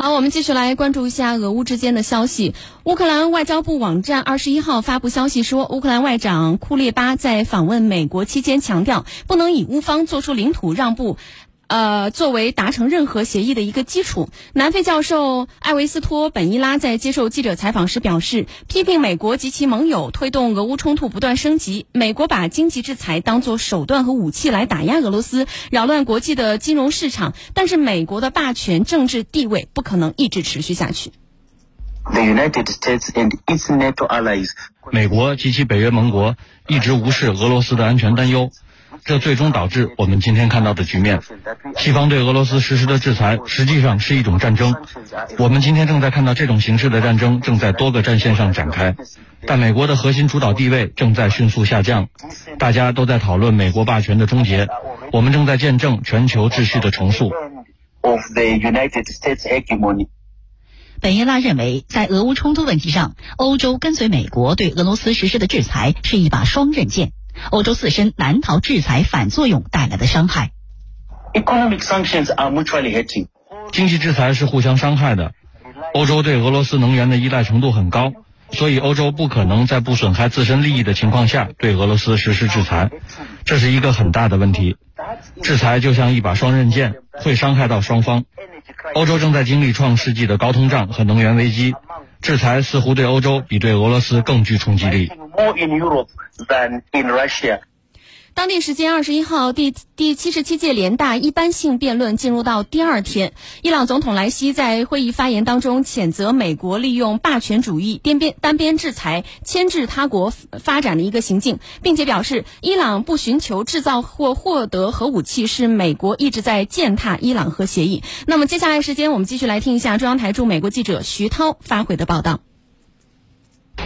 好，我们继续来关注一下俄乌之间的消息。乌克兰外交部网站二十一号发布消息说，乌克兰外长库列巴在访问美国期间强调，不能以乌方做出领土让步。呃，作为达成任何协议的一个基础，南非教授艾维斯托本伊拉在接受记者采访时表示，批评美国及其盟友推动俄乌冲突不断升级。美国把经济制裁当作手段和武器来打压俄罗斯，扰乱国际的金融市场。但是，美国的霸权政治地位不可能一直持续下去。The United States and its NATO allies，美国及其北约盟国一直无视俄罗斯的安全担忧。这最终导致我们今天看到的局面。西方对俄罗斯实施的制裁实际上是一种战争。我们今天正在看到这种形式的战争正在多个战线上展开，但美国的核心主导地位正在迅速下降。大家都在讨论美国霸权的终结，我们正在见证全球秩序的重塑。本耶拉认为，在俄乌冲突问题上，欧洲跟随美国对俄罗斯实施的制裁是一把双刃剑。欧洲自身难逃制裁反作用带来的伤害。经济制裁是互相伤害的。欧洲对俄罗斯能源的依赖程度很高，所以欧洲不可能在不损害自身利益的情况下对俄罗斯实施制裁，这是一个很大的问题。制裁就像一把双刃剑，会伤害到双方。欧洲正在经历创世纪的高通胀和能源危机，制裁似乎对欧洲比对俄罗斯更具冲击力。More in Europe than in Russia. 当地时间二十一号，第第七十七届联大一般性辩论进入到第二天。伊朗总统莱西在会议发言当中谴责美国利用霸权主义单边单边制裁牵制他国发展的一个行径，并且表示伊朗不寻求制造或获得核武器是美国一直在践踏伊朗核协议。那么接下来时间，我们继续来听一下中央台驻美国记者徐涛发回的报道。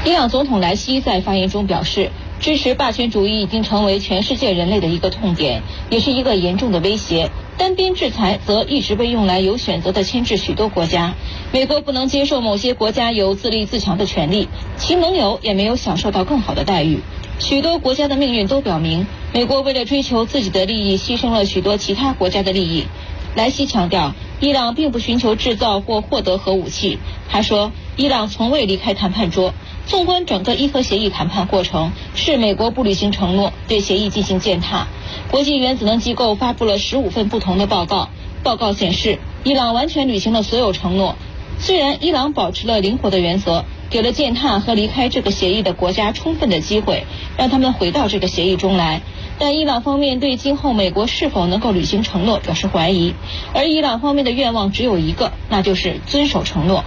伊朗总统莱西在发言中表示，支持霸权主义已经成为全世界人类的一个痛点，也是一个严重的威胁。单边制裁则一直被用来有选择的牵制许多国家。美国不能接受某些国家有自立自强的权利，其盟友也没有享受到更好的待遇。许多国家的命运都表明，美国为了追求自己的利益，牺牲了许多其他国家的利益。莱西强调，伊朗并不寻求制造或获得核武器。他说，伊朗从未离开谈判桌。纵观整个伊核协议谈判过程，是美国不履行承诺，对协议进行践踏。国际原子能机构发布了十五份不同的报告，报告显示，伊朗完全履行了所有承诺。虽然伊朗保持了灵活的原则，给了践踏和离开这个协议的国家充分的机会，让他们回到这个协议中来，但伊朗方面对今后美国是否能够履行承诺表示怀疑。而伊朗方面的愿望只有一个，那就是遵守承诺。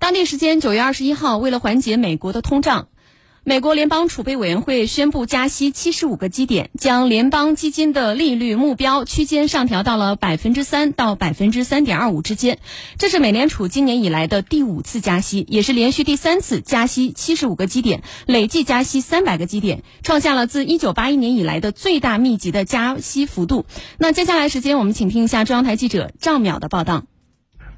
当地时间九月二十一号，为了缓解美国的通胀，美国联邦储备委员会宣布加息七十五个基点，将联邦基金的利率目标区间上调到了百分之三到百分之三点二五之间。这是美联储今年以来的第五次加息，也是连续第三次加息七十五个基点，累计加息三百个基点，创下了自一九八一年以来的最大密集的加息幅度。那接下来时间，我们请听一下中央台记者赵淼的报道。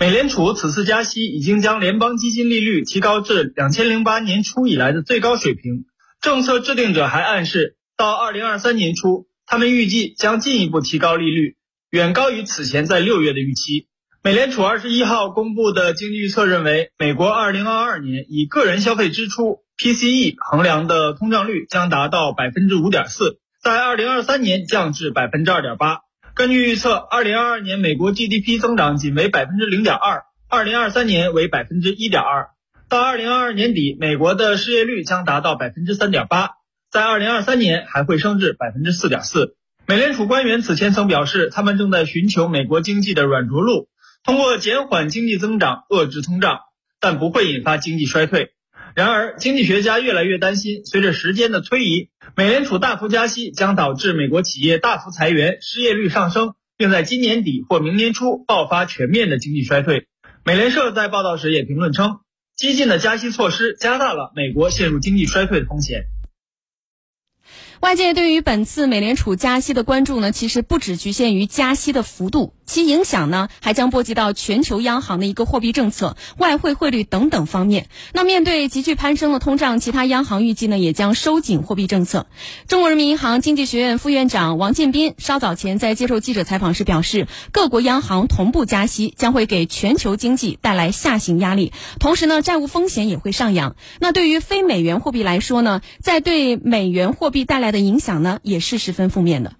美联储此次加息已经将联邦基金利率提高至两千零八年初以来的最高水平。政策制定者还暗示，到二零二三年初，他们预计将进一步提高利率，远高于此前在六月的预期。美联储二十一号公布的经济预测认为，美国二零二二年以个人消费支出 （PCE） 衡量的通胀率将达到百分之五点四，在二零二三年降至百分之二点八。根据预测，二零二二年美国 GDP 增长仅为百分之零点二，二零二三年为百分之一点二。到二零二二年底，美国的失业率将达到百分之三点八，在二零二三年还会升至百分之四点四。美联储官员此前曾表示，他们正在寻求美国经济的软着陆，通过减缓经济增长遏制通胀，但不会引发经济衰退。然而，经济学家越来越担心，随着时间的推移，美联储大幅加息将导致美国企业大幅裁员、失业率上升，并在今年底或明年初爆发全面的经济衰退。美联社在报道时也评论称，激进的加息措施加大了美国陷入经济衰退的风险。外界对于本次美联储加息的关注呢，其实不只局限于加息的幅度。其影响呢，还将波及到全球央行的一个货币政策、外汇汇率等等方面。那面对急剧攀升的通胀，其他央行预计呢也将收紧货币政策。中国人民银行经济学院副院长王建斌稍早前在接受记者采访时表示，各国央行同步加息将会给全球经济带来下行压力，同时呢债务风险也会上扬。那对于非美元货币来说呢，在对美元货币带来的影响呢也是十分负面的。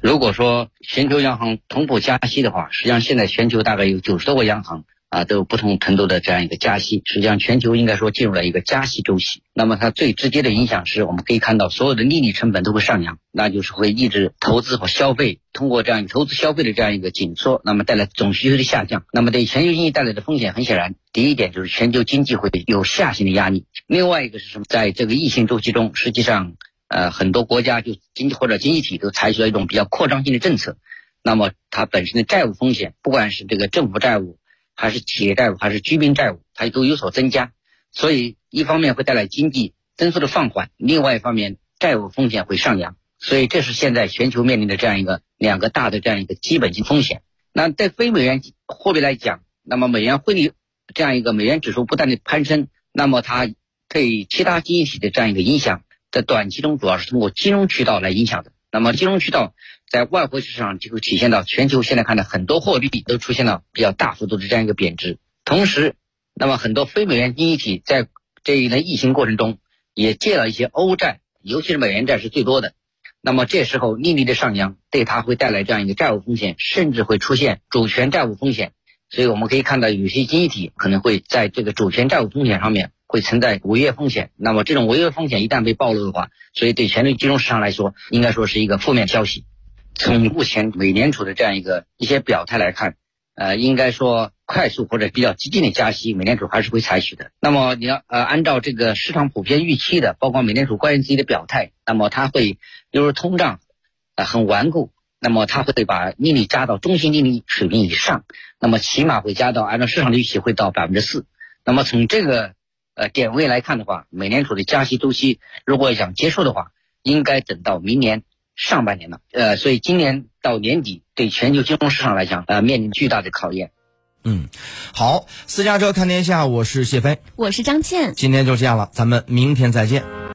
如果说全球央行同步加息的话，实际上现在全球大概有九十多个央行啊，都有不同程度的这样一个加息。实际上，全球应该说进入了一个加息周期。那么它最直接的影响是我们可以看到，所有的利率成本都会上扬，那就是会抑制投资和消费。通过这样一个投资消费的这样一个紧缩，那么带来总需求的下降。那么对全球经济带来的风险，很显然，第一点就是全球经济会有下行的压力。另外一个是什么？在这个疫情周期中，实际上。呃，很多国家就经济或者经济体都采取了一种比较扩张性的政策，那么它本身的债务风险，不管是这个政府债务，还是企业债务，还是居民债务，它都有所增加。所以一方面会带来经济增速的放缓，另外一方面债务风险会上扬。所以这是现在全球面临的这样一个两个大的这样一个基本性风险。那在非美元货币来讲，那么美元汇率这样一个美元指数不断的攀升，那么它对其他经济体的这样一个影响。在短期中，主要是通过金融渠道来影响的。那么，金融渠道在外汇市场就会体现到全球现在看到很多货币都出现了比较大幅度的这样一个贬值。同时，那么很多非美元经济体在这一轮疫情过程中也借了一些欧债，尤其是美元债是最多的。那么这时候利率的上扬对它会带来这样一个债务风险，甚至会出现主权债务风险。所以我们可以看到，有些经济体可能会在这个主权债务风险上面。会存在违约风险，那么这种违约风险一旦被暴露的话，所以对全球金融市场来说，应该说是一个负面消息。从目前美联储的这样一个一些表态来看，呃，应该说快速或者比较激进的加息，美联储还是会采取的。那么你要呃按照这个市场普遍预期的，包括美联储官员自己的表态，那么它会由于通胀呃很顽固，那么它会把利率加到中性利率水平以上，那么起码会加到按照市场的预期会到百分之四。那么从这个呃，点位来看的话，美联储的加息周期如果想结束的话，应该等到明年上半年了。呃，所以今年到年底对全球金融市场来讲，呃，面临巨大的考验。嗯，好，私家车看天下，我是谢飞，我是张倩，今天就这样了，咱们明天再见。